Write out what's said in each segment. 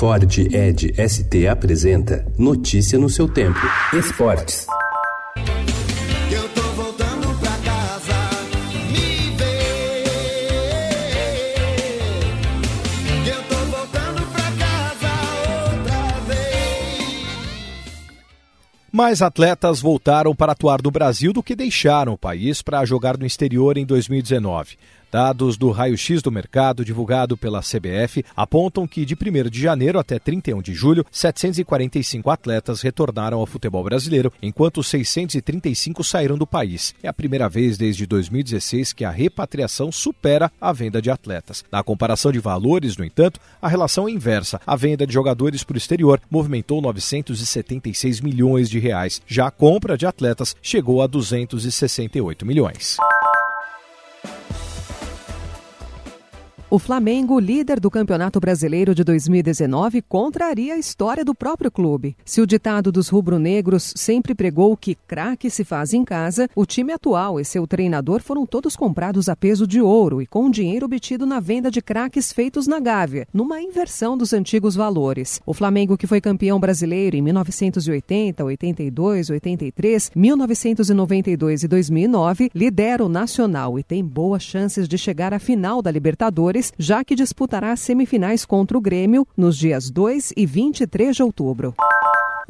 Ford Ed ST apresenta Notícia no seu tempo. Esportes. Eu tô voltando pra casa, me ver. Eu tô voltando pra casa outra vez. Mais atletas voltaram para atuar no Brasil do que deixaram o país para jogar no exterior em 2019. Dados do raio-x do mercado divulgado pela CBF apontam que de 1 de janeiro até 31 de julho, 745 atletas retornaram ao futebol brasileiro, enquanto 635 saíram do país. É a primeira vez desde 2016 que a repatriação supera a venda de atletas. Na comparação de valores, no entanto, a relação é inversa. A venda de jogadores para o exterior movimentou 976 milhões de reais. Já a compra de atletas chegou a 268 milhões. O Flamengo, líder do Campeonato Brasileiro de 2019, contraria a história do próprio clube. Se o ditado dos rubro-negros sempre pregou que craque se faz em casa, o time atual e seu treinador foram todos comprados a peso de ouro e com dinheiro obtido na venda de craques feitos na Gávea, numa inversão dos antigos valores. O Flamengo, que foi campeão brasileiro em 1980, 82, 83, 1992 e 2009, lidera o Nacional e tem boas chances de chegar à final da Libertadores já que disputará as semifinais contra o Grêmio nos dias 2 e 23 de outubro.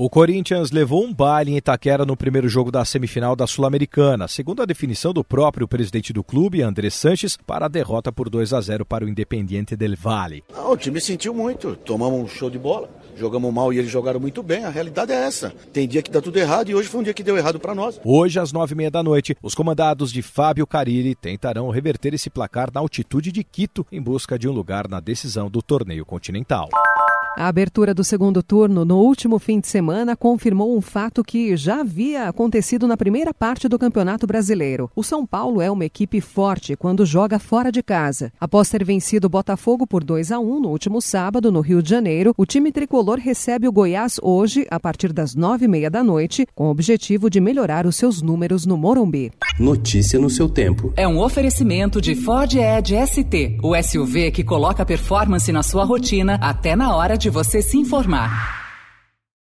O Corinthians levou um baile em Itaquera no primeiro jogo da semifinal da Sul-Americana, segundo a definição do próprio presidente do clube, André Sanches, para a derrota por 2 a 0 para o Independiente del Valle. Não, o time sentiu muito, tomamos um show de bola, jogamos mal e eles jogaram muito bem, a realidade é essa. Tem dia que dá tudo errado e hoje foi um dia que deu errado para nós. Hoje, às nove e meia da noite, os comandados de Fábio Carilli tentarão reverter esse placar na altitude de Quito em busca de um lugar na decisão do torneio continental. A abertura do segundo turno no último fim de semana confirmou um fato que já havia acontecido na primeira parte do Campeonato Brasileiro. O São Paulo é uma equipe forte quando joga fora de casa. Após ter vencido o Botafogo por 2 a 1 no último sábado no Rio de Janeiro, o time tricolor recebe o Goiás hoje a partir das nove e meia da noite, com o objetivo de melhorar os seus números no Morumbi. Notícia no seu tempo. É um oferecimento de Ford Edge ST, o SUV que coloca performance na sua rotina até na hora de você se informar.